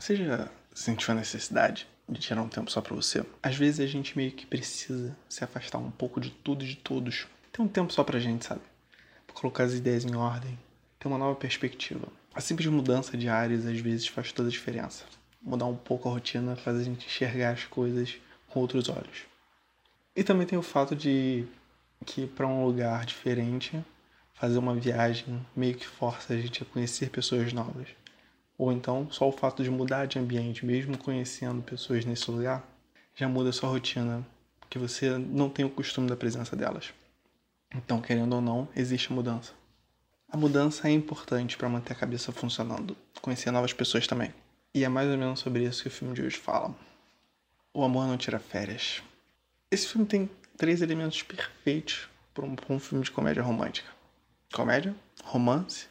Você já sentiu a necessidade de tirar um tempo só para você? Às vezes a gente meio que precisa se afastar um pouco de tudo e de todos. Ter um tempo só pra gente, sabe? Pra colocar as ideias em ordem, ter uma nova perspectiva. A simples mudança de áreas às vezes faz toda a diferença. Mudar um pouco a rotina faz a gente enxergar as coisas com outros olhos. E também tem o fato de que para um lugar diferente, fazer uma viagem meio que força a gente a conhecer pessoas novas. Ou então, só o fato de mudar de ambiente, mesmo conhecendo pessoas nesse lugar, já muda sua rotina, porque você não tem o costume da presença delas. Então, querendo ou não, existe a mudança. A mudança é importante para manter a cabeça funcionando, conhecer novas pessoas também. E é mais ou menos sobre isso que o filme de hoje fala. O amor não tira férias. Esse filme tem três elementos perfeitos para um, um filme de comédia romântica: comédia, romance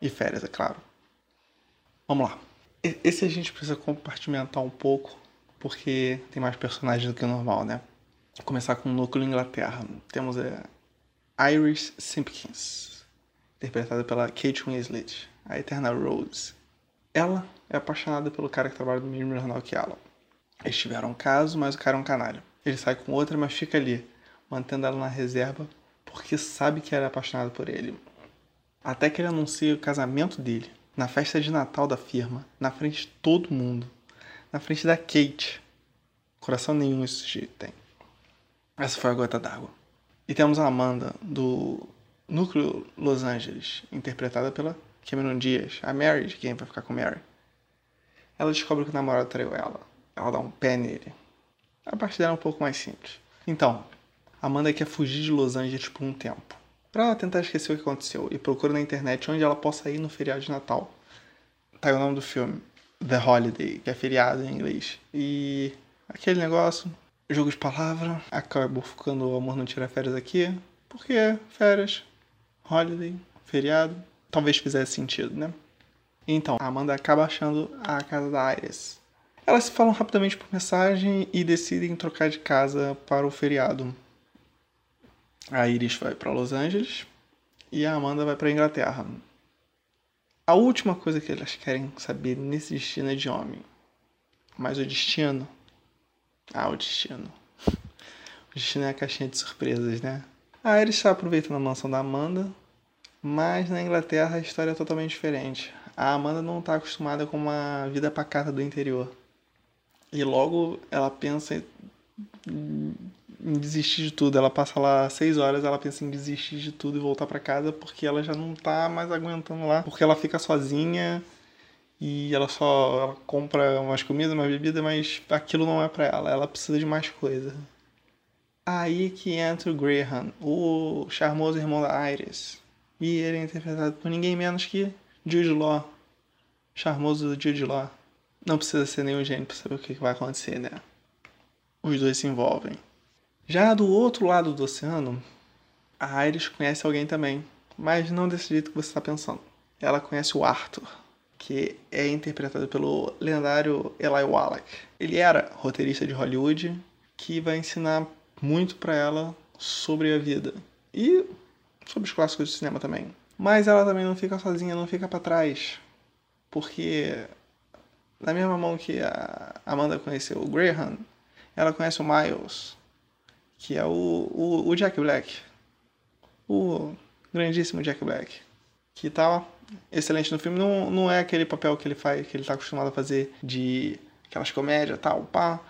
e férias, é claro. Vamos lá. Esse a gente precisa compartimentar um pouco, porque tem mais personagens do que o normal, né? Vou começar com o núcleo Inglaterra. Temos a Iris Simpkins, interpretada pela Kate Winslet, a eterna Rose. Ela é apaixonada pelo cara que trabalha no mesmo jornal que ela. Eles tiveram um caso, mas o cara é um canalha. Ele sai com outra, mas fica ali, mantendo ela na reserva, porque sabe que ela é apaixonada por ele. Até que ele anuncia o casamento dele na festa de Natal da firma, na frente de todo mundo, na frente da Kate. Coração nenhum esse sujeito tem. Essa foi a gota d'água. E temos a Amanda, do Núcleo Los Angeles, interpretada pela Cameron Diaz, a Mary, de quem vai ficar com Mary. Ela descobre que o namorado traiu ela. Ela dá um pé nele. A parte dela é um pouco mais simples. Então, Amanda quer fugir de Los Angeles por um tempo para ela tentar esquecer o que aconteceu e procura na internet onde ela possa ir no feriado de Natal. Tá aí o nome do filme, The Holiday, que é feriado em inglês. E aquele negócio, jogo de palavra, acabou ficando o amor não tira férias aqui, porque férias, holiday, feriado, talvez fizesse sentido, né? Então, a Amanda acaba achando a casa da Iris. Elas se falam rapidamente por mensagem e decidem trocar de casa para o feriado. A Iris vai para Los Angeles e a Amanda vai para Inglaterra. A última coisa que elas querem saber nesse destino é de homem. Mas o destino. Ah, o destino. O destino é a caixinha de surpresas, né? A Iris está aproveitando a mansão da Amanda, mas na Inglaterra a história é totalmente diferente. A Amanda não está acostumada com uma vida pacata do interior. E logo ela pensa em desistir de tudo. Ela passa lá seis horas, ela pensa em desistir de tudo e voltar para casa porque ela já não tá mais aguentando lá. Porque ela fica sozinha e ela só ela compra umas comidas, uma bebida, mas aquilo não é para ela. Ela precisa de mais coisa. Aí que entra o Graham, o charmoso irmão da Iris. E ele é interpretado por ninguém menos que Jude Law. Charmoso Jude Law. Não precisa ser nenhum gênio pra saber o que vai acontecer, né? Os dois se envolvem. Já do outro lado do oceano, a Iris conhece alguém também, mas não desse jeito que você está pensando. Ela conhece o Arthur, que é interpretado pelo lendário Eli Wallach. Ele era roteirista de Hollywood, que vai ensinar muito para ela sobre a vida e sobre os clássicos do cinema também. Mas ela também não fica sozinha, não fica para trás, porque na mesma mão que a Amanda conheceu o Graham, ela conhece o Miles, que é o, o, o Jack Black. O grandíssimo Jack Black. Que tá excelente no filme. Não, não é aquele papel que ele faz, que ele tá acostumado a fazer de aquelas comédias tal, pá.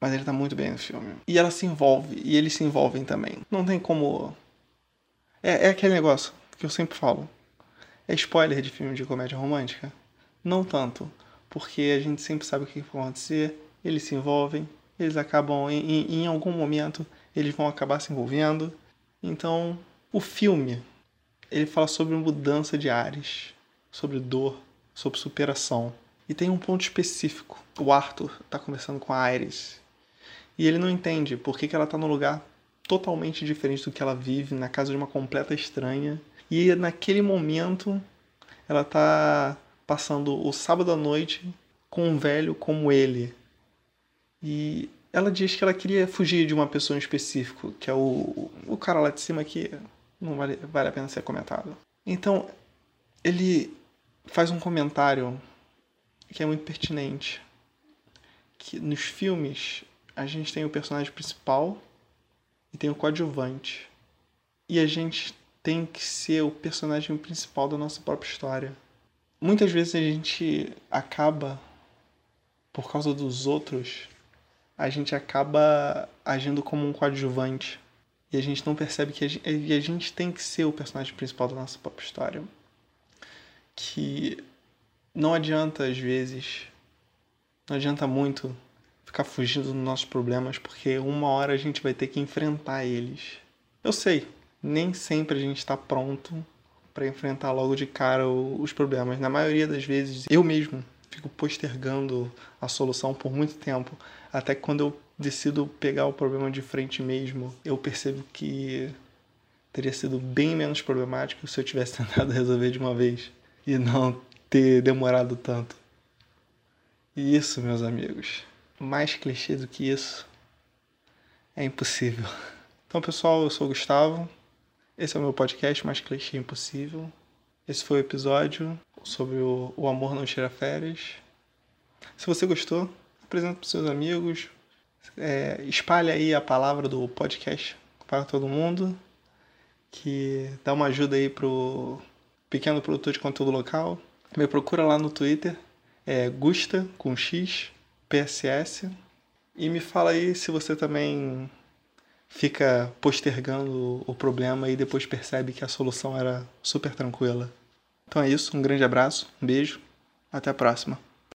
Mas ele tá muito bem no filme. E ela se envolve, e eles se envolvem também. Não tem como. É, é aquele negócio que eu sempre falo. É spoiler de filme de comédia romântica? Não tanto. Porque a gente sempre sabe o que vai acontecer, eles se envolvem, eles acabam em, em, em algum momento eles vão acabar se envolvendo. Então, o filme ele fala sobre mudança de ares, sobre dor, sobre superação. E tem um ponto específico. O Arthur está conversando com a Iris. E ele não entende por que, que ela está num lugar totalmente diferente do que ela vive, na casa de uma completa estranha. E naquele momento ela está passando o sábado à noite com um velho como ele. E ela diz que ela queria fugir de uma pessoa em específico, que é o, o cara lá de cima que não vale, vale a pena ser comentado. Então, ele faz um comentário que é muito pertinente. Que nos filmes a gente tem o personagem principal e tem o coadjuvante. E a gente tem que ser o personagem principal da nossa própria história. Muitas vezes a gente acaba, por causa dos outros, a gente acaba agindo como um coadjuvante. E a gente não percebe que a gente, a gente tem que ser o personagem principal da nossa própria história. Que não adianta, às vezes, não adianta muito ficar fugindo dos nossos problemas, porque uma hora a gente vai ter que enfrentar eles. Eu sei, nem sempre a gente está pronto para enfrentar logo de cara os problemas. Na maioria das vezes, eu mesmo fico postergando a solução por muito tempo, até que quando eu decido pegar o problema de frente mesmo, eu percebo que teria sido bem menos problemático se eu tivesse tentado resolver de uma vez e não ter demorado tanto. E isso, meus amigos, mais clichê do que isso é impossível. Então, pessoal, eu sou o Gustavo. Esse é o meu podcast mais clichê impossível. Esse foi o episódio sobre o, o amor não tira férias. Se você gostou, apresente para seus amigos. É, espalhe aí a palavra do podcast para todo mundo. Que dá uma ajuda aí pro pequeno produtor de conteúdo local. Me procura lá no Twitter, é Gusta com X PSS e me fala aí se você também fica postergando o problema e depois percebe que a solução era super tranquila. Então é isso, um grande abraço, um beijo, até a próxima.